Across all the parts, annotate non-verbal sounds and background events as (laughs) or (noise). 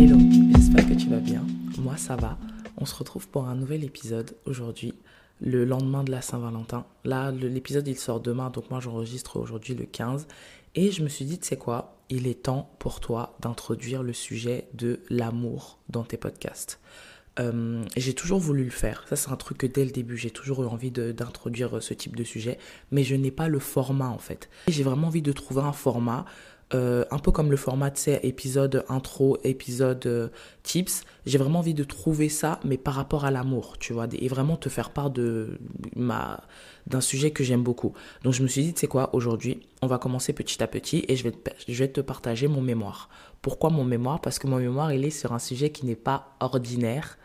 Hello, j'espère que tu vas bien. Moi ça va. On se retrouve pour un nouvel épisode aujourd'hui, le lendemain de la Saint-Valentin. Là, l'épisode il sort demain, donc moi j'enregistre aujourd'hui le 15. Et je me suis dit, tu sais quoi, il est temps pour toi d'introduire le sujet de l'amour dans tes podcasts. Euh, j'ai toujours voulu le faire. Ça, c'est un truc que dès le début, j'ai toujours eu envie d'introduire ce type de sujet, mais je n'ai pas le format en fait. J'ai vraiment envie de trouver un format euh, un peu comme le format, sais, épisode intro, épisode euh, tips. J'ai vraiment envie de trouver ça, mais par rapport à l'amour, tu vois, et vraiment te faire part de ma d'un sujet que j'aime beaucoup. Donc je me suis dit, tu sais quoi, aujourd'hui, on va commencer petit à petit et je vais, te, je vais te partager mon mémoire. Pourquoi mon mémoire? Parce que mon mémoire, il est sur un sujet qui n'est pas ordinaire.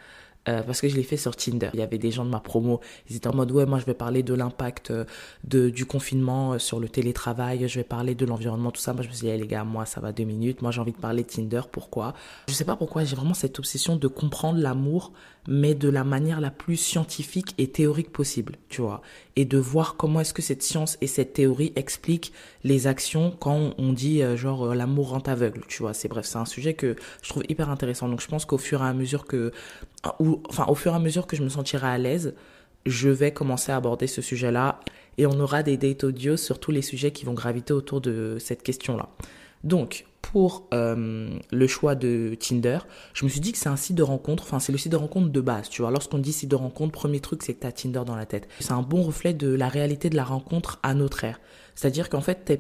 Euh, parce que je l'ai fait sur Tinder. Il y avait des gens de ma promo, ils étaient en mode ouais moi je vais parler de l'impact euh, du confinement euh, sur le télétravail, je vais parler de l'environnement tout ça. Moi je me suis dit les gars moi ça va deux minutes, moi j'ai envie de parler de Tinder. Pourquoi? Je sais pas pourquoi j'ai vraiment cette obsession de comprendre l'amour mais de la manière la plus scientifique et théorique possible, tu vois, et de voir comment est-ce que cette science et cette théorie expliquent les actions quand on dit genre l'amour rend aveugle, tu vois. C'est bref, c'est un sujet que je trouve hyper intéressant. Donc je pense qu'au fur et à mesure que ou, enfin, au fur et à mesure que je me sentirai à l'aise, je vais commencer à aborder ce sujet-là et on aura des dates audio sur tous les sujets qui vont graviter autour de cette question-là. Donc, pour euh, le choix de Tinder, je me suis dit que c'est un site de rencontre, enfin c'est le site de rencontre de base, tu vois. Lorsqu'on dit site de rencontre, premier truc c'est que tu as Tinder dans la tête. C'est un bon reflet de la réalité de la rencontre à notre ère. C'est-à-dire qu'en fait,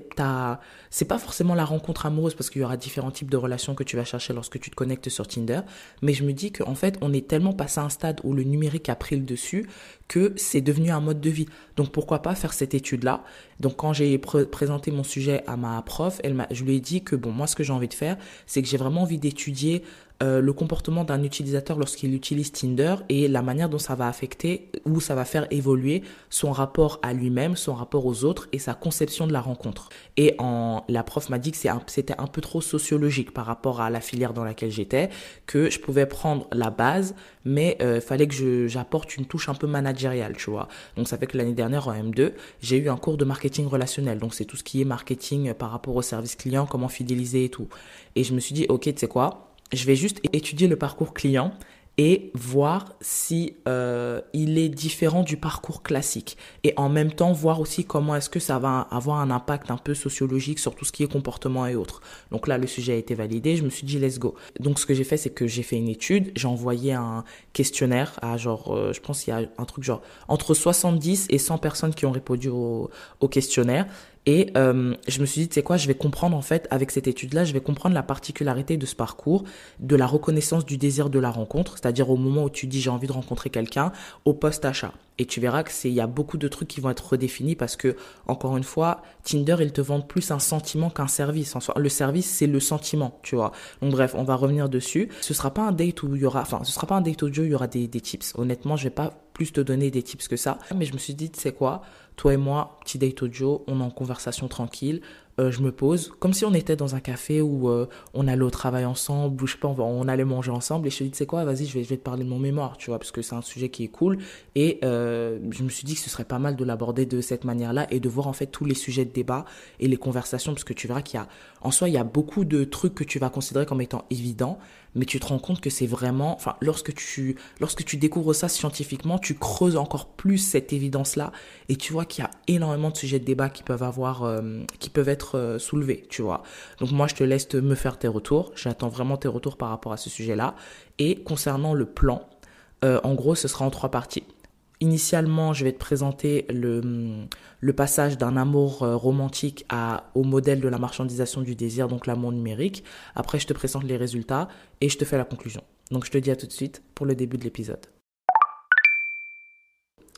c'est pas forcément la rencontre amoureuse parce qu'il y aura différents types de relations que tu vas chercher lorsque tu te connectes sur Tinder. Mais je me dis qu'en fait, on est tellement passé à un stade où le numérique a pris le dessus que c'est devenu un mode de vie. Donc pourquoi pas faire cette étude-là? Donc quand j'ai présenté mon sujet à ma prof, elle je lui ai dit que bon, moi ce que j'ai envie de faire, c'est que j'ai vraiment envie d'étudier euh, le comportement d'un utilisateur lorsqu'il utilise Tinder et la manière dont ça va affecter ou ça va faire évoluer son rapport à lui-même, son rapport aux autres et sa conception de la rencontre. Et en, la prof m'a dit que c'était un, peu trop sociologique par rapport à la filière dans laquelle j'étais, que je pouvais prendre la base, mais il euh, fallait que j'apporte une touche un peu managériale, tu vois. Donc ça fait que l'année dernière en M2, j'ai eu un cours de marketing relationnel. Donc c'est tout ce qui est marketing par rapport au service client, comment fidéliser et tout. Et je me suis dit, ok, tu sais quoi? Je vais juste étudier le parcours client et voir si euh, il est différent du parcours classique et en même temps voir aussi comment est-ce que ça va avoir un impact un peu sociologique sur tout ce qui est comportement et autres. Donc là le sujet a été validé, je me suis dit let's go. Donc ce que j'ai fait c'est que j'ai fait une étude, j'ai envoyé un questionnaire à genre euh, je pense qu'il y a un truc genre entre 70 et 100 personnes qui ont répondu au questionnaire et euh, je me suis dit, tu sais quoi, je vais comprendre en fait, avec cette étude-là, je vais comprendre la particularité de ce parcours, de la reconnaissance du désir de la rencontre, c'est-à-dire au moment où tu dis j'ai envie de rencontrer quelqu'un, au post-achat. Et tu verras que c'est, il y a beaucoup de trucs qui vont être redéfinis parce que, encore une fois, Tinder, ils te vendent plus un sentiment qu'un service. Le service, c'est le sentiment, tu vois. Donc bref, on va revenir dessus. Ce sera pas un date où il y aura, enfin, ce sera pas un date audio, il y aura des, des tips. Honnêtement, je vais pas plus te donner des tips que ça. Mais je me suis dit, tu sais quoi, toi et moi, petit date audio, on est en conversation tranquille. Euh, je me pose, comme si on était dans un café où euh, on allait au travail ensemble, ou je sais pas, on, allait manger ensemble, et je te dis, tu sais quoi, vas-y, je vais, je te parler de mon mémoire, tu vois, parce que c'est un sujet qui est cool, et euh, je me suis dit que ce serait pas mal de l'aborder de cette manière-là, et de voir en fait tous les sujets de débat et les conversations, parce que tu verras qu'il y a, en soi, il y a beaucoup de trucs que tu vas considérer comme étant évidents, mais tu te rends compte que c'est vraiment, enfin, lorsque tu, lorsque tu découvres ça scientifiquement, tu creuses encore plus cette évidence-là, et tu vois qu'il y a énormément de sujets de débat qui peuvent avoir, euh, qui peuvent être euh, soulevés, tu vois. Donc moi, je te laisse me faire tes retours. J'attends vraiment tes retours par rapport à ce sujet-là. Et concernant le plan, euh, en gros, ce sera en trois parties. Initialement, je vais te présenter le, passage d'un amour romantique à, au modèle de la marchandisation du désir, donc l'amour numérique. Après, je te présente les résultats et je te fais la conclusion. Donc, je te dis à tout de suite pour le début de l'épisode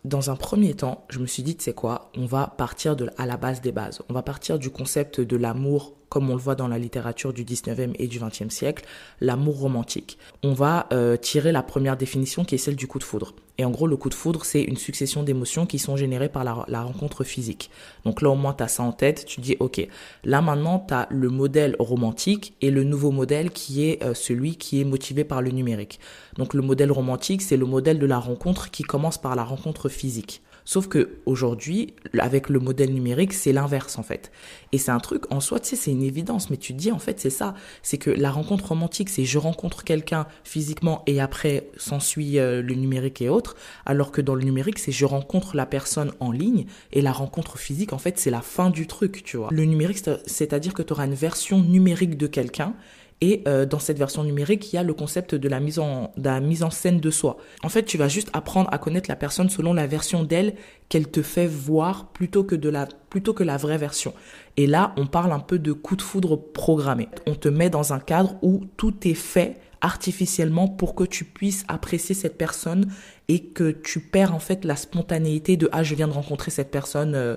dans un premier temps, je me suis dit, c'est quoi On va partir à la base des bases. On va partir du concept de l'amour comme on le voit dans la littérature du 19e et du 20e siècle, l'amour romantique. On va euh, tirer la première définition qui est celle du coup de foudre. Et en gros, le coup de foudre, c'est une succession d'émotions qui sont générées par la, rencontre physique. Donc là, au moins, tu as ça en tête, tu dis, OK, là maintenant, tu as le modèle romantique et le nouveau modèle qui est euh, celui qui est motivé par le numérique. Donc le modèle romantique, c'est le modèle de la rencontre qui commence par la rencontre physique. Sauf que aujourd'hui, avec le modèle numérique, c'est l'inverse en fait. Et c'est un truc en soi, tu sais, c'est une évidence, mais tu te dis en fait, c'est ça. C'est que la rencontre romantique, c'est je rencontre quelqu'un physiquement et après s'ensuit euh, le numérique et autres, alors que dans le numérique, c'est je rencontre la personne en ligne et la rencontre physique, en fait, c'est la fin du truc, tu vois. Le numérique, c'est-à-dire que tu auras une version numérique de quelqu'un et euh, dans cette version numérique, il y a le concept de la, mise en, de scène de soi. En fait, tu vas juste apprendre à connaître la personne selon la version d'elle qu'elle te fait voir plutôt que, de la, plutôt que la vraie version. Et là, on parle un peu de coup de foudre programmé. On te met dans un cadre où tout est fait artificiellement pour que tu puisses apprécier cette personne et que tu perds en fait la spontanéité de ah je viens de rencontrer cette personne euh,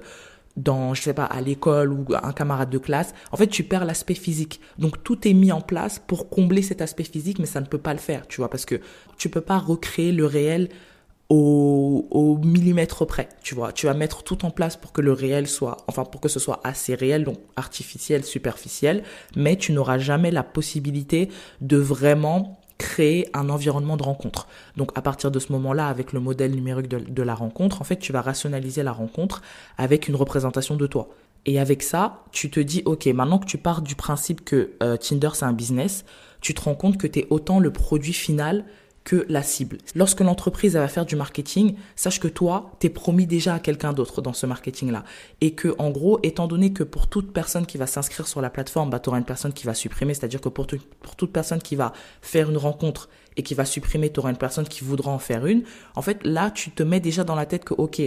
dans, je sais pas, à l'école ou un camarade de classe, en fait, tu perds l'aspect physique. Donc, tout est mis en place pour combler cet aspect physique, mais ça ne peut pas le faire, tu vois, parce que tu peux pas recréer le réel au, au millimètre près, tu vois. Tu vas mettre tout en place pour que le réel soit, enfin, pour que ce soit assez réel, donc artificiel, superficiel, mais tu n'auras jamais la possibilité de vraiment créer un environnement de rencontre. Donc à partir de ce moment-là, avec le modèle numérique de, la rencontre, en fait, tu vas rationaliser la rencontre avec une représentation de toi. Et avec ça, tu te dis, ok, maintenant que tu pars du principe que euh, Tinder c'est un business, tu te rends compte que tu es autant le produit final que la cible. Lorsque l'entreprise va faire du marketing, sache que toi, t'es promis déjà à quelqu'un d'autre dans ce marketing-là. Et que, en gros, étant donné que pour toute personne qui va s'inscrire sur la plateforme, bah, tu auras une personne qui va supprimer, c'est-à-dire que pour, pour toute personne qui va faire une rencontre et qui va supprimer, tu auras une personne qui voudra en faire une. En fait, là, tu te mets déjà dans la tête que, ok,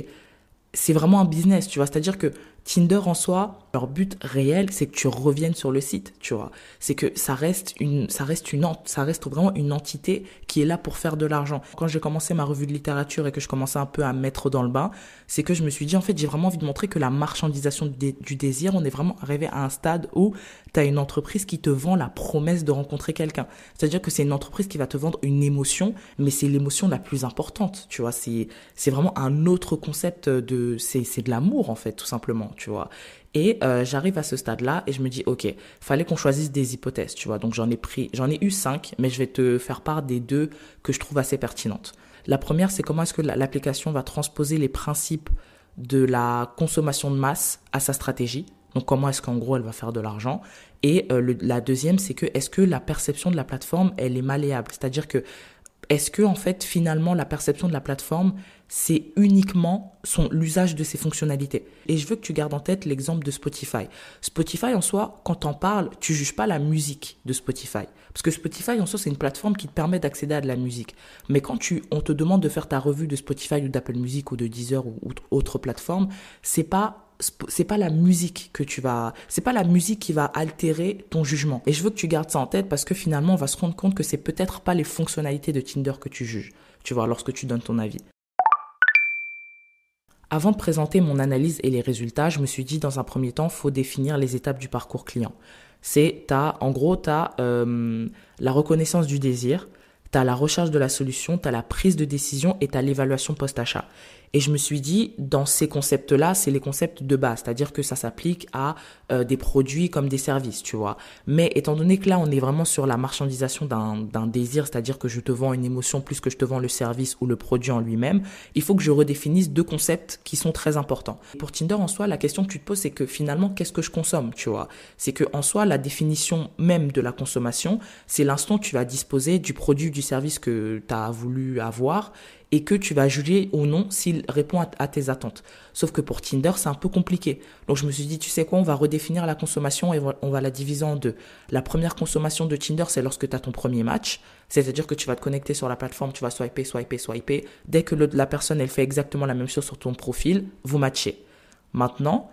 c'est vraiment un business, tu vois. C'est-à-dire que Tinder en soi, leur but réel, c'est que tu reviennes sur le site, tu vois. C'est que ça reste une, ça reste une, ça reste vraiment une entité qui est là pour faire de l'argent. Quand j'ai commencé ma revue de littérature et que je commençais un peu à mettre dans le bain, c'est que je me suis dit, en fait, j'ai vraiment envie de montrer que la marchandisation du, désir, on est vraiment arrivé à un stade où tu as une entreprise qui te vend la promesse de rencontrer quelqu'un. C'est-à-dire que c'est une entreprise qui va te vendre une émotion, mais c'est l'émotion la plus importante, tu vois. C'est, c'est vraiment un autre concept de, c'est, c'est de l'amour, en fait, tout simplement tu vois. Et euh, j'arrive à ce stade-là et je me dis, ok, fallait qu'on choisisse des hypothèses, tu vois. Donc j'en ai pris, j'en ai eu cinq, mais je vais te faire part des deux que je trouve assez pertinentes. La première, c'est comment est-ce que l'application va transposer les principes de la consommation de masse à sa stratégie. Donc comment est-ce qu'en gros elle va faire de l'argent Et euh, la deuxième, c'est que est-ce que la perception de la plateforme elle est malléable? C'est-à-dire que est-ce que en fait finalement la perception de la plateforme c'est uniquement son l'usage de ses fonctionnalités. Et je veux que tu gardes en tête l'exemple de Spotify. Spotify en soi, quand on parle, tu juges pas la musique de Spotify parce que Spotify en soi c'est une plateforme qui te permet d'accéder à de la musique. Mais quand tu on te demande de faire ta revue de Spotify ou d'Apple Music ou de Deezer ou, ou autre plateforme, c'est pas c'est pas la musique que tu vas, c'est pas la musique qui va altérer ton jugement. Et je veux que tu gardes ça en tête parce que finalement, on va se rendre compte que c'est peut-être pas les fonctionnalités de Tinder que tu juges. Tu vois, lorsque tu donnes ton avis. Avant de présenter mon analyse et les résultats, je me suis dit dans un premier temps, faut définir les étapes du parcours client. C'est, en gros, tu as euh, la reconnaissance du désir, tu as la recherche de la solution, tu as la prise de décision et tu as l'évaluation post-achat. Et je me suis dit, dans ces concepts-là, c'est les concepts de base, c'est-à-dire que ça s'applique à euh, des produits comme des services, tu vois. Mais étant donné que là, on est vraiment sur la marchandisation d'un désir, c'est-à-dire que je te vends une émotion plus que je te vends le service ou le produit en lui-même, il faut que je redéfinisse deux concepts qui sont très importants. Pour Tinder, en soi, la question que tu te poses, c'est que finalement, qu'est-ce que je consomme, tu vois? C'est que en soi, la définition même de la consommation, c'est l'instant où tu vas disposer du produit, du service que tu as voulu avoir et que tu vas juger ou non s'il répond à, tes attentes. Sauf que pour Tinder, c'est un peu compliqué. Donc je me suis dit, tu sais quoi, on va redéfinir la consommation et on va la diviser en deux. La première consommation de Tinder, c'est lorsque tu as ton premier match. C'est-à-dire que tu vas te connecter sur la plateforme, tu vas swiper, swiper, swiper. Dès que la personne, elle fait exactement la même chose sur ton profil, vous matchez. Maintenant,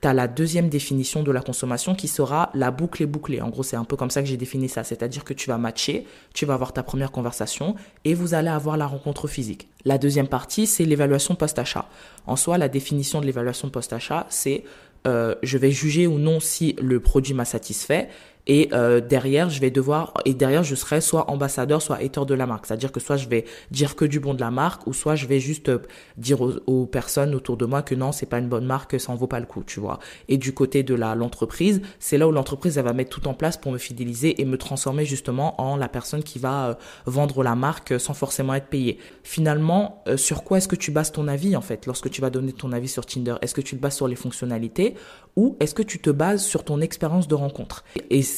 tu la deuxième définition de la consommation qui sera la boucle est bouclée. En gros, c'est un peu comme ça que j'ai défini ça. C'est-à-dire que tu vas matcher, tu vas avoir ta première conversation et vous allez avoir la rencontre physique. La deuxième partie, c'est l'évaluation post-achat. En soi, la définition de l'évaluation post-achat, c'est euh, je vais juger ou non si le produit m'a satisfait et euh, derrière je vais devoir et derrière je serai soit ambassadeur soit hater de la marque. C'est-à-dire que soit je vais dire que du bon de la marque ou soit je vais juste euh, dire aux, personnes autour de moi que non c'est pas une bonne marque ça en vaut pas le coup tu vois. Et du côté de la l'entreprise c'est là où l'entreprise elle va mettre tout en place pour me fidéliser et me transformer justement en la personne qui va euh, vendre la marque sans forcément être payée. Finalement sur quoi est-ce que tu bases ton avis en fait lorsque tu vas donner ton avis sur Tinder? Est-ce que tu le bases sur les fonctionnalités ou est-ce que tu te bases sur ton expérience de rencontre?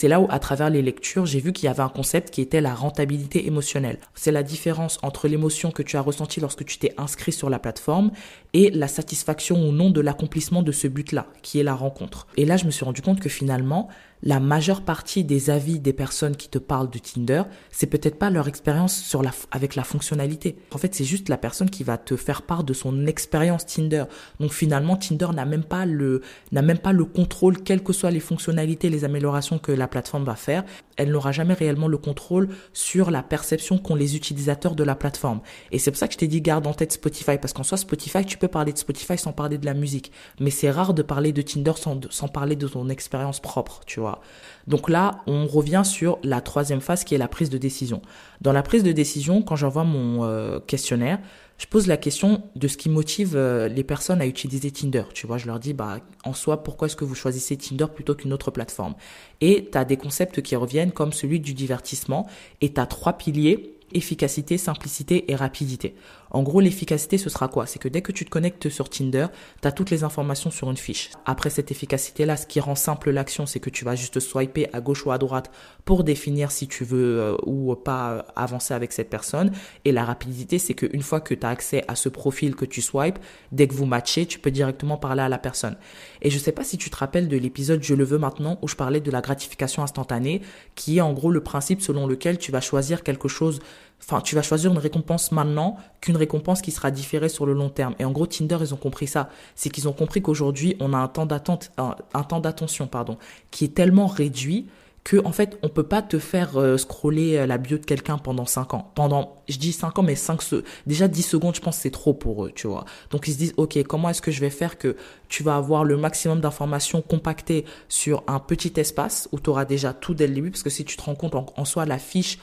C'est là où, à travers les lectures, j'ai vu qu'il y avait un concept qui était la rentabilité émotionnelle. C'est la différence entre l'émotion que tu as ressentie lorsque tu t'es inscrit sur la plateforme et la satisfaction ou non de l'accomplissement de ce but-là, qui est la rencontre. Et là, je me suis rendu compte que finalement, la majeure partie des avis des personnes qui te parlent de Tinder, c'est peut-être pas leur expérience avec la fonctionnalité. En fait, c'est juste la personne qui va te faire part de son expérience Tinder. Donc finalement, Tinder n'a même pas le, n'a même pas le contrôle, quelles que soient les fonctionnalités, les améliorations que la plateforme va faire. Elle n'aura jamais réellement le contrôle sur la perception qu'ont les utilisateurs de la plateforme. Et c'est pour ça que je t'ai dit garde en tête Spotify, parce qu'en soi, Spotify, tu peux parler de Spotify sans parler de la musique. Mais c'est rare de parler de Tinder sans, parler de ton expérience propre, tu vois. Donc là, on revient sur la troisième phase qui est la prise de décision. Dans la prise de décision, quand j'envoie mon euh, questionnaire, je pose la question de ce qui motive euh, les personnes à utiliser Tinder. Tu vois, je leur dis, bah, en soi, pourquoi est-ce que vous choisissez Tinder plutôt qu'une autre plateforme? Et tu as des concepts qui reviennent comme celui du divertissement et tu as trois piliers efficacité, simplicité et rapidité. En gros, l'efficacité, ce sera quoi? C'est que dès que tu te connectes sur Tinder, tu as toutes les informations sur une fiche. Après cette efficacité-là, ce qui rend simple l'action, c'est que tu vas juste swiper à gauche ou à droite pour définir si tu veux euh, ou pas avancer avec cette personne. Et la rapidité, c'est qu'une fois que tu as accès à ce profil que tu swipes, dès que vous matchez, tu peux directement parler à la personne. Et je sais pas si tu te rappelles de l'épisode Je le veux maintenant où je parlais de la gratification instantanée, qui est en gros le principe selon lequel tu vas choisir quelque chose Enfin, tu vas choisir une récompense maintenant qu'une récompense qui sera différée sur le long terme. Et en gros, Tinder, ils ont compris ça. C'est qu'ils ont compris qu'aujourd'hui, on a un temps d'attente, un temps d'attention, pardon, qui est tellement réduit que en fait on peut pas te faire euh, scroller euh, la bio de quelqu'un pendant 5 ans. Pendant je dis 5 ans mais 5 déjà 10 secondes je pense c'est trop pour eux, tu vois. Donc ils se disent OK, comment est-ce que je vais faire que tu vas avoir le maximum d'informations compactées sur un petit espace où tu auras déjà tout dès le début? Parce que si tu te rends compte en, en soi la fiche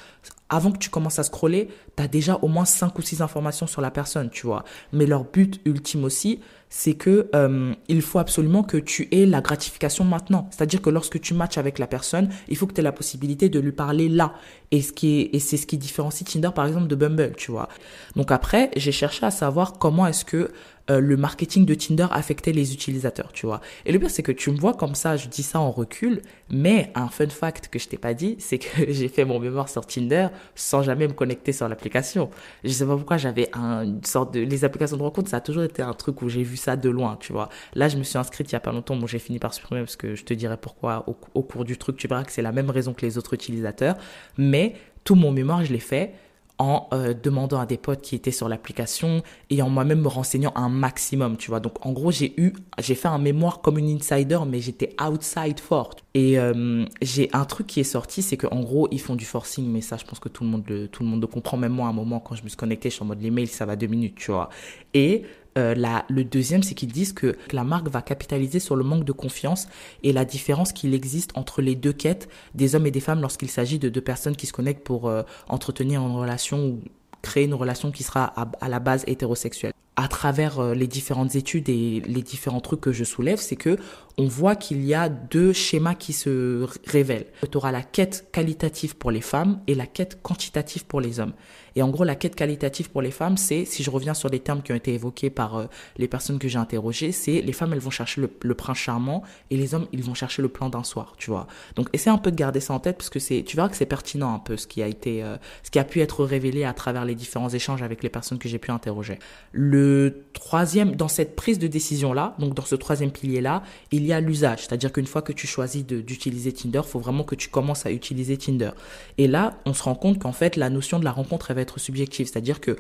avant que tu commences à scroller, tu as déjà au moins 5 ou 6 informations sur la personne, tu vois. Mais leur but ultime aussi, c'est que euh, il faut absolument que tu aies la gratification maintenant. C'est-à-dire que lorsque tu matches avec la personne, il faut que tu aies la possibilité de lui parler là. Et c'est ce qui différencie Tinder par exemple de Bumble, tu vois. Donc après, j'ai cherché à savoir comment est-ce que euh, le marketing de Tinder affectait les utilisateurs, tu vois. Et le pire, c'est que tu me vois comme ça, je dis ça en recul, mais un fun fact que je t'ai pas dit, c'est que (laughs) j'ai fait mon mémoire sur Tinder sans jamais me connecter sur l'application. Je sais pas pourquoi j'avais une sorte de, les applications de rencontre, ça a toujours été un truc où j'ai vu ça de loin, tu vois. Là, je me suis inscrite il y a pas longtemps, bon, j'ai fini par supprimer parce que je te dirai pourquoi au, au cours du truc, tu verras que c'est la même raison que les autres utilisateurs, mais tout mon mémoire, je l'ai fait en euh, demandant à des potes qui étaient sur l'application et en moi-même me renseignant un maximum, tu vois. Donc en gros, j'ai eu j'ai fait un mémoire comme une insider mais j'étais outside forte. Et euh, j'ai un truc qui est sorti, c'est qu'en gros, ils font du forcing mais ça je pense que tout le monde le tout le monde le comprend même moi à un moment quand je me suis connecté, je suis en mode les mails, ça va deux minutes, tu vois. Et euh, la, le deuxième, c'est qu'ils disent que la marque va capitaliser sur le manque de confiance et la différence qu'il existe entre les deux quêtes des hommes et des femmes lorsqu'il s'agit de deux personnes qui se connectent pour euh, entretenir une relation ou créer une relation qui sera à, la base hétérosexuelle. À travers euh, les différentes études et les différents trucs que je soulève, c'est que on voit qu'il y a deux schémas qui se révèlent. Tu auras la quête qualitative pour les femmes et la quête quantitative pour les hommes. Et en gros, la quête qualitative pour les femmes, c'est, si je reviens sur les termes qui ont été évoqués par euh, les personnes que j'ai interrogées, c'est les femmes, elles vont chercher le, prince charmant et les hommes, ils vont chercher le plan d'un soir, tu vois. Donc, essaie un peu de garder ça en tête parce que c'est, tu verras que c'est pertinent un peu ce qui a été, euh, ce qui a pu être révélé à travers les différents échanges avec les personnes que j'ai pu interroger. Le troisième, dans cette prise de décision-là, donc dans ce troisième pilier-là, il y a l'usage. C'est-à-dire qu'une fois que tu choisis d'utiliser Tinder, faut vraiment que tu commences à utiliser Tinder. Et là, on se rend compte qu'en fait, la notion de la rencontre, va être subjective. C'est-à-dire que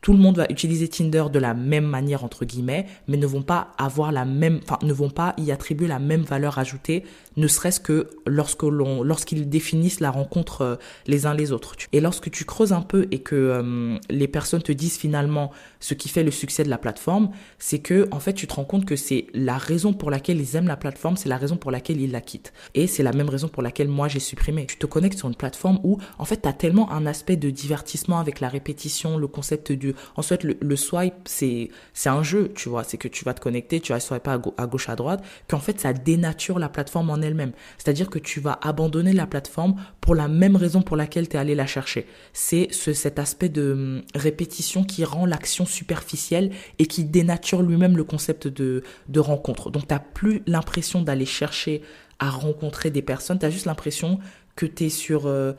tout le monde va utiliser Tinder de la même manière entre guillemets, mais ne vont pas avoir la même, enfin ne vont pas y attribuer la même valeur ajoutée, ne serait-ce que lorsque l'on, lorsqu'ils définissent la rencontre euh, les uns les autres. Et lorsque tu creuses un peu et que euh, les personnes te disent finalement ce qui fait le succès de la plateforme, c'est que en fait tu te rends compte que c'est la raison pour laquelle ils aiment la plateforme, c'est la raison pour laquelle ils la quittent. Et c'est la même raison pour laquelle moi j'ai supprimé. Tu te connectes sur une plateforme où en fait tu as tellement un aspect de divertissement avec la répétition, le concept du en fait le, le swipe c'est c'est un jeu, tu vois, c'est que tu vas te connecter, tu vas swiper à, à gauche à droite, qu'en fait ça dénature la plateforme en elle-même. C'est-à-dire que tu vas abandonner la plateforme pour la même raison pour laquelle tu es allé la chercher. C'est ce, cet aspect de hum, répétition qui rend l'action superficielle et qui dénature lui-même le concept de, de rencontre. Donc, tu n'as plus l'impression d'aller chercher à rencontrer des personnes, tu as juste l'impression que tu es sur... Euh,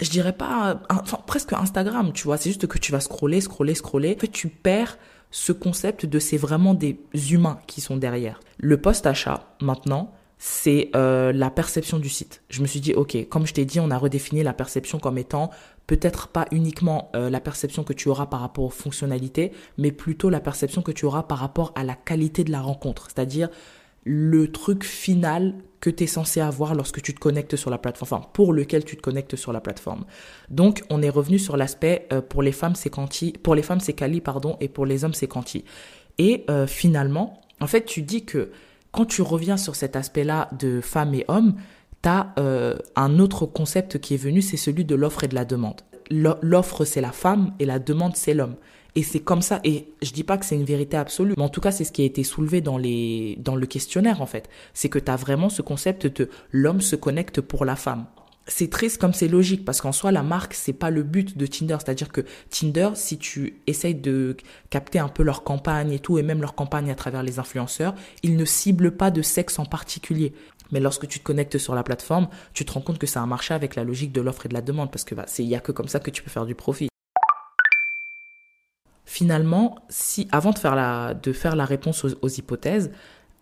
je dirais pas, presque Instagram, tu vois, c'est juste que tu vas scroller, scroller, scroller. En fait, tu perds ce concept de c'est vraiment des humains qui sont derrière. Le post-achat, maintenant, c'est euh, la perception du site. Je me suis dit, ok, comme je t'ai dit, on a redéfini la perception comme étant peut-être pas uniquement euh, la perception que tu auras par rapport aux fonctionnalités, mais plutôt la perception que tu auras par rapport à la qualité de la rencontre, c'est-à-dire le truc final que tu es censé avoir lorsque tu te connectes sur la plateforme, enfin pour lequel tu te connectes sur la plateforme. Donc on est revenu sur l'aspect euh, pour les femmes c'est quanti, pour les femmes c'est quali pardon et pour les hommes c'est quanti. Et finalement, en fait tu dis que quand tu reviens sur cet aspect-là de femmes et hommes, tu as euh, un autre concept qui est venu, c'est celui de l'offre et de la demande. L'offre, c'est la femme et la demande, c'est l'homme. Et c'est comme ça, et je dis pas que c'est une vérité absolue, mais en tout cas, c'est ce qui a été soulevé dans, les, dans le questionnaire, en fait. C'est que tu as vraiment ce concept de l'homme se connecte pour la femme c'est triste comme c'est logique parce qu'en soi la marque c'est pas le but de Tinder c'est-à-dire que Tinder si tu essayes de capter un peu leur campagne et tout et même leur campagne à travers les influenceurs ils ne ciblent pas de sexe en particulier mais lorsque tu te connectes sur la plateforme tu te rends compte que c'est un marché avec la logique de l'offre et de la demande parce que bah, c'est il y a que comme ça que tu peux faire du profit finalement si avant de faire la de faire la réponse aux hypothèses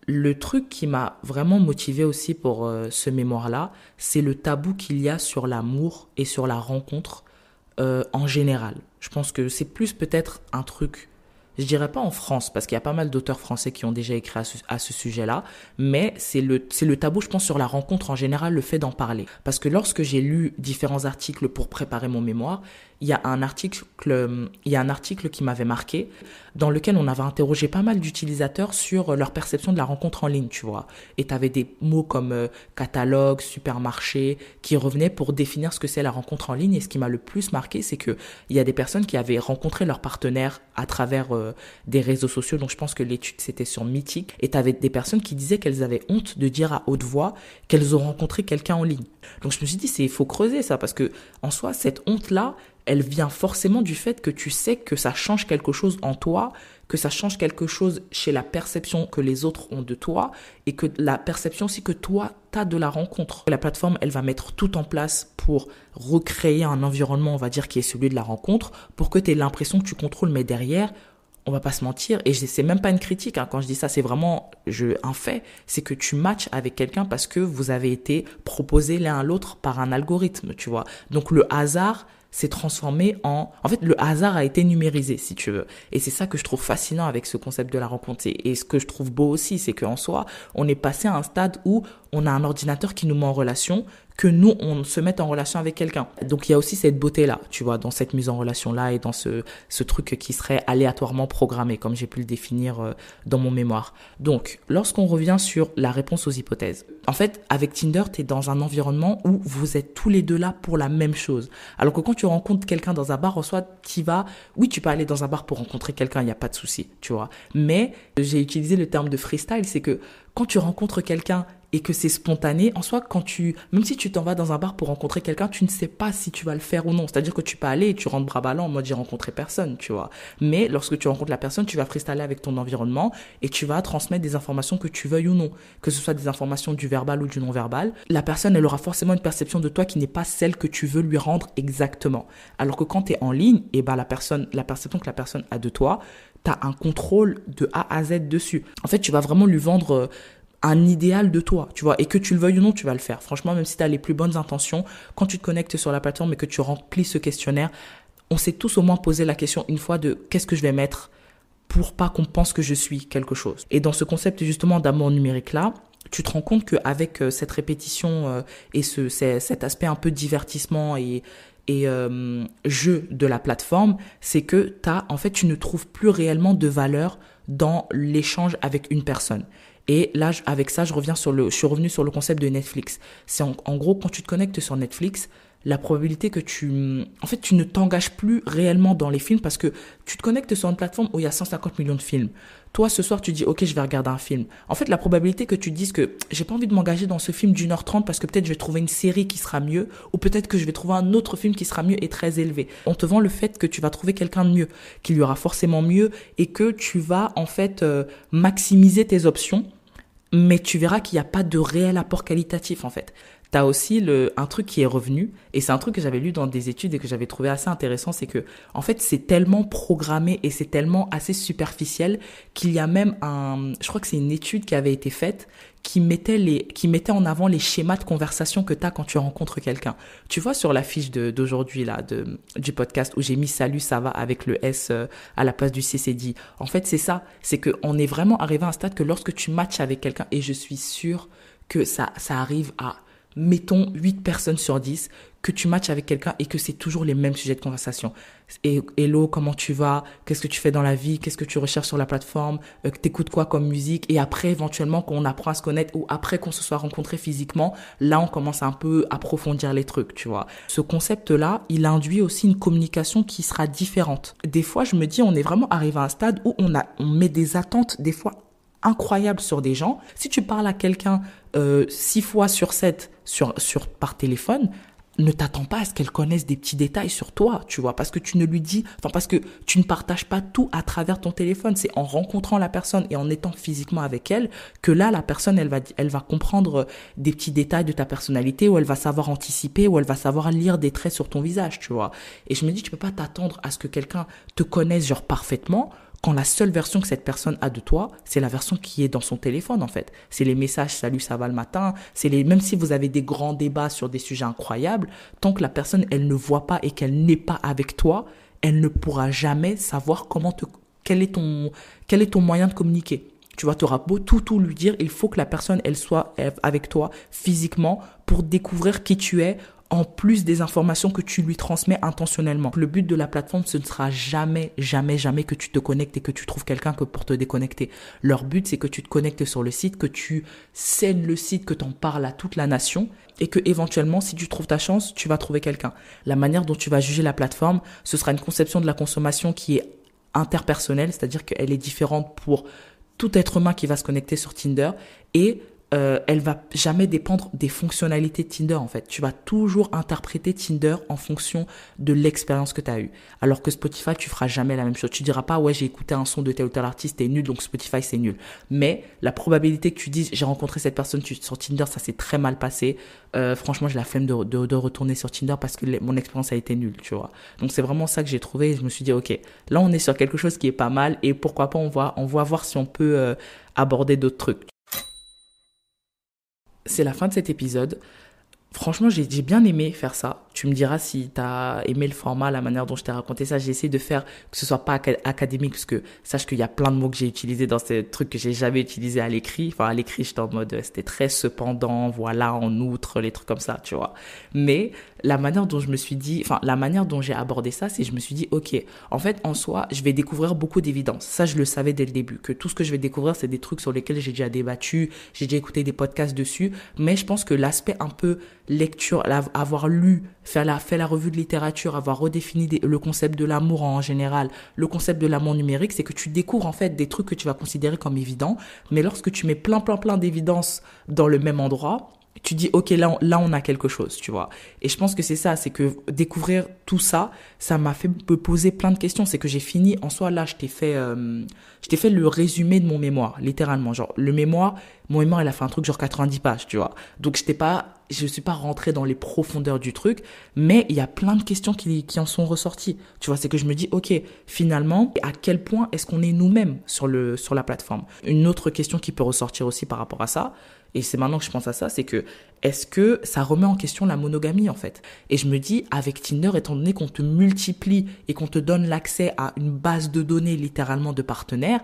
le truc qui m'a vraiment motivé aussi pour euh, ce mémoire-là, c'est le tabou qu'il y a sur l'amour et sur la rencontre euh, en général. Je pense que c'est plus peut-être un truc, je dirais pas en France, parce qu'il y a pas mal d'auteurs français qui ont déjà écrit à ce, sujet-là, mais c'est le, tabou, je pense, sur la rencontre en général, le fait d'en parler. Parce que lorsque j'ai lu différents articles pour préparer mon mémoire, il y a un article, il y a un article qui m'avait marqué dans lequel on avait interrogé pas mal d'utilisateurs sur leur perception de la rencontre en ligne, tu vois. Et tu avais des mots comme euh, catalogue, supermarché qui revenaient pour définir ce que c'est la rencontre en ligne. Et ce qui m'a le plus marqué, c'est que il y a des personnes qui avaient rencontré leur partenaire à travers euh, des réseaux sociaux. Donc je pense que l'étude c'était sur Mythique. Et tu avais des personnes qui disaient qu'elles avaient honte de dire à haute voix qu'elles ont rencontré quelqu'un en ligne. Donc je me suis dit, il faut creuser ça parce que en soi cette honte là, elle vient forcément du fait que tu sais que ça change quelque chose en toi, que ça change quelque chose chez la perception que les autres ont de toi et que la perception aussi que toi, tu as de la rencontre. La plateforme, elle va mettre tout en place pour recréer un environnement, on va dire, qui est celui de la rencontre, pour que tu aies l'impression que tu contrôles, mais derrière, on va pas se mentir, et c'est même pas une critique, hein. quand je dis ça, c'est vraiment je, un fait, c'est que tu matches avec quelqu'un parce que vous avez été proposés l'un à l'autre par un algorithme, tu vois. Donc le hasard, s'est transformé en... En fait, le hasard a été numérisé, si tu veux. Et c'est ça que je trouve fascinant avec ce concept de la rencontre. Et ce que je trouve beau aussi, c'est qu'en soi, on est passé à un stade où on a un ordinateur qui nous met en relation, que nous, on se mette en relation avec quelqu'un. Donc il y a aussi cette beauté-là, tu vois, dans cette mise en relation-là et dans ce, ce truc qui serait aléatoirement programmé, comme j'ai pu le définir euh, dans mon mémoire. Donc, lorsqu'on revient sur la réponse aux hypothèses, en fait, avec Tinder, tu es dans un environnement où vous êtes tous les deux là pour la même chose. Alors que quand tu rencontres quelqu'un dans un bar, en soi, tu vas, oui, tu peux aller dans un bar pour rencontrer quelqu'un, il n'y a pas de souci, tu vois. Mais j'ai utilisé le terme de freestyle, c'est que quand tu rencontres quelqu'un et que c'est spontané, en soi, quand tu, même si tu t'en vas dans un bar pour rencontrer quelqu'un, tu ne sais pas si tu vas le faire ou non. C'est-à-dire que tu peux aller et tu rentres bras ballants en mode j'ai rencontré personne, tu vois. Mais lorsque tu rencontres la personne, tu vas freestyler avec ton environnement et tu vas transmettre des informations que tu veuilles ou non. Que ce soit des informations du verbal ou du non-verbal. La personne, elle aura forcément une perception de toi qui n'est pas celle que tu veux lui rendre exactement. Alors que quand tu es en ligne, et eh ben, la personne, la perception que la personne a de toi, tu as un contrôle de A à Z dessus. En fait, tu vas vraiment lui vendre euh, un idéal de toi, tu vois, et que tu le veuilles ou non, tu vas le faire. Franchement, même si tu as les plus bonnes intentions, quand tu te connectes sur la plateforme et que tu remplis ce questionnaire, on s'est tous au moins posé la question une fois de qu'est-ce que je vais mettre pour pas qu'on pense que je suis quelque chose. Et dans ce concept justement d'amour numérique là, tu te rends compte qu'avec euh, cette répétition euh, et ce, cet aspect un peu divertissement et, et euh, jeu de la plateforme, c'est que t'as, en fait, tu ne trouves plus réellement de valeur dans l'échange avec une personne. Et là, avec ça, je reviens sur le, je suis revenu sur le concept de Netflix. C'est en gros, quand tu te connectes sur Netflix, la probabilité que tu, en fait, tu ne t'engages plus réellement dans les films parce que tu te connectes sur une plateforme où il y a 150 millions de films. Toi, ce soir, tu dis, OK, je vais regarder un film. En fait, la probabilité que tu dises que j'ai pas envie de m'engager dans ce film d'une heure trente parce que peut-être je vais trouver une série qui sera mieux ou peut-être que je vais trouver un autre film qui sera mieux et très élevé. On te vend le fait que tu vas trouver quelqu'un de mieux, qu'il y aura forcément mieux et que tu vas, en fait, euh, maximiser tes options mais tu verras qu'il n'y a pas de réel apport qualitatif en fait. T'as aussi le, un truc qui est revenu, et c'est un truc que j'avais lu dans des études et que j'avais trouvé assez intéressant, c'est que, en fait, c'est tellement programmé et c'est tellement assez superficiel qu'il y a même un, je crois que c'est une étude qui avait été faite qui mettait les, qui mettait en avant les schémas de conversation que t'as quand tu rencontres quelqu'un. Tu vois sur la fiche d'aujourd'hui, là, de, du podcast où j'ai mis salut, ça va avec le S euh, à la place du CCD. En fait, c'est ça. C'est que on est vraiment arrivé à un stade que lorsque tu matches avec quelqu'un, et je suis sûr que ça, ça arrive à mettons 8 personnes sur 10, que tu matches avec quelqu'un et que c'est toujours les mêmes sujets de conversation. Et, hello, comment tu vas? Qu'est-ce que tu fais dans la vie? Qu'est-ce que tu recherches sur la plateforme? Euh, T'écoutes quoi comme musique? Et après, éventuellement, qu'on apprend à se connaître ou après qu'on se soit rencontré physiquement, là, on commence un peu à approfondir les trucs, tu vois. Ce concept-là, il induit aussi une communication qui sera différente. Des fois, je me dis, on est vraiment arrivé à un stade où on, a, on met des attentes, des fois incroyable sur des gens. Si tu parles à quelqu'un euh, six fois sur sept sur, sur, par téléphone, ne t'attends pas à ce qu'elle connaisse des petits détails sur toi, tu vois, parce que tu ne lui dis, enfin parce que tu ne partages pas tout à travers ton téléphone. C'est en rencontrant la personne et en étant physiquement avec elle que là, la personne, elle va, elle va comprendre des petits détails de ta personnalité, ou elle va savoir anticiper, ou elle va savoir lire des traits sur ton visage, tu vois. Et je me dis, tu peux pas t'attendre à ce que quelqu'un te connaisse genre parfaitement quand la seule version que cette personne a de toi, c'est la version qui est dans son téléphone en fait. C'est les messages salut ça va le matin, c'est les même si vous avez des grands débats sur des sujets incroyables, tant que la personne elle ne voit pas et qu'elle n'est pas avec toi, elle ne pourra jamais savoir comment te quel est ton quel est ton moyen de communiquer. Tu vois, tu auras beau tout tout lui dire, il faut que la personne elle soit avec toi physiquement pour découvrir qui tu es en plus des informations que tu lui transmets intentionnellement. Le but de la plateforme, ce ne sera jamais, jamais, jamais que tu te connectes et que tu trouves quelqu'un que pour te déconnecter. Leur but, c'est que tu te connectes sur le site, que tu scènes le site, que tu en parles à toute la nation et que éventuellement, si tu trouves ta chance, tu vas trouver quelqu'un. La manière dont tu vas juger la plateforme, ce sera une conception de la consommation qui est interpersonnelle, c'est-à-dire qu'elle est différente pour tout être humain qui va se connecter sur Tinder et euh, elle va jamais dépendre des fonctionnalités de Tinder en fait. Tu vas toujours interpréter Tinder en fonction de l'expérience que tu as eue. Alors que Spotify, tu feras jamais la même chose. Tu diras pas ouais, j'ai écouté un son de tel ou tel artiste, c'est nul donc Spotify c'est nul. Mais la probabilité que tu dises j'ai rencontré cette personne sur Tinder, ça s'est très mal passé. Euh, franchement, j'ai la flemme de, de, retourner sur Tinder parce que mon expérience a été nulle, tu vois. Donc c'est vraiment ça que j'ai trouvé. je me suis dit ok, là on est sur quelque chose qui est pas mal et pourquoi pas on va on va voir si on peut euh, aborder d'autres trucs c'est la fin de cet épisode. Franchement, j'ai bien aimé faire ça. Tu me diras si tu as aimé le format, la manière dont je t'ai raconté ça. J'ai essayé de faire que ce soit pas académique, parce que sache qu'il y a plein de mots que j'ai utilisés dans ces trucs que j'ai jamais utilisés à l'écrit. Enfin, à l'écrit, j'étais en mode, c'était très cependant, voilà, en outre, les trucs comme ça, tu vois. Mais la manière dont je me suis dit, enfin, la manière dont j'ai abordé ça, c'est je me suis dit, ok, en fait, en soi, je vais découvrir beaucoup d'évidence. Ça, je le savais dès le début, que tout ce que je vais découvrir, c'est des trucs sur lesquels j'ai déjà débattu, j'ai déjà écouté des podcasts dessus. Mais je pense que l'aspect un peu lecture, avoir lu, faire la, fait la revue de littérature, avoir redéfini le concept de l'amour en général, le concept de l'amour numérique, c'est que tu découvres en fait des trucs que tu vas considérer comme évidents, mais lorsque tu mets plein plein plein d'évidences dans le même endroit, tu dis ok là on, là on a quelque chose tu vois. Et je pense que c'est ça c'est que découvrir tout ça ça m'a fait me poser plein de questions. C'est que j'ai fini en soi là je t'ai fait euh, je t'ai fait le résumé de mon mémoire littéralement. Genre le mémoire mon mémoire il a fait un truc genre 90 pages tu vois. Donc j'étais pas je suis pas rentré dans les profondeurs du truc mais il y a plein de questions qui qui en sont ressorties. Tu vois c'est que je me dis ok finalement à quel point est-ce qu'on est nous-mêmes sur le sur la plateforme? Une autre question qui peut ressortir aussi par rapport à ça et c'est maintenant que je pense à ça, c'est que est-ce que ça remet en question la monogamie en fait? Et je me dis, avec Tinder, étant donné qu'on te multiplie et qu'on te donne l'accès à une base de données littéralement de partenaires,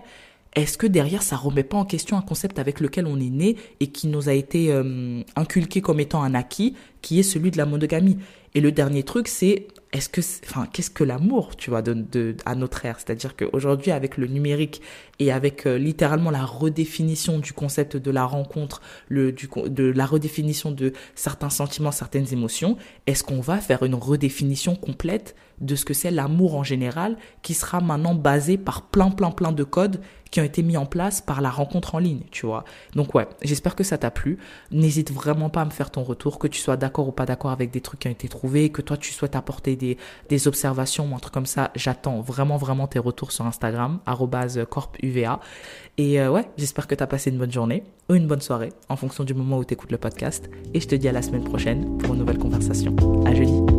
est-ce que derrière ça remet pas en question un concept avec lequel on est né et qui nous a été euh, inculqué comme étant un acquis, qui est celui de la monogamie? Et le dernier truc, c'est est-ce que, enfin, qu'est-ce que l'amour, tu vois, de, de, à notre ère? C'est-à-dire qu'aujourd'hui, avec le numérique et avec euh, littéralement la redéfinition du concept de la rencontre, le, du, de la redéfinition de certains sentiments, certaines émotions, est-ce qu'on va faire une redéfinition complète de ce que c'est l'amour en général, qui sera maintenant basé par plein, plein, plein de codes qui ont été mis en place par la rencontre en ligne, tu vois. Donc ouais, j'espère que ça t'a plu. N'hésite vraiment pas à me faire ton retour, que tu sois d'accord ou pas d'accord avec des trucs qui ont été trouvés, que toi tu souhaites apporter des, des observations ou un truc comme ça. J'attends vraiment, vraiment tes retours sur Instagram, corpuva. Et euh, ouais, j'espère que tu as passé une bonne journée ou une bonne soirée en fonction du moment où tu écoutes le podcast. Et je te dis à la semaine prochaine pour une nouvelle conversation. À jeudi.